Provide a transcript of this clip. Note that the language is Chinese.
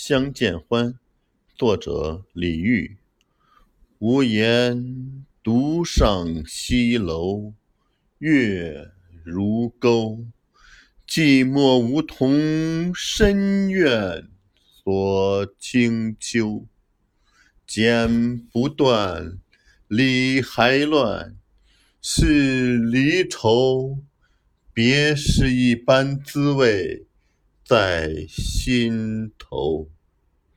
相见欢，作者李煜。无言独上西楼，月如钩。寂寞梧桐深院锁清秋。剪不断，理还乱，是离愁。别是一般滋味在心头。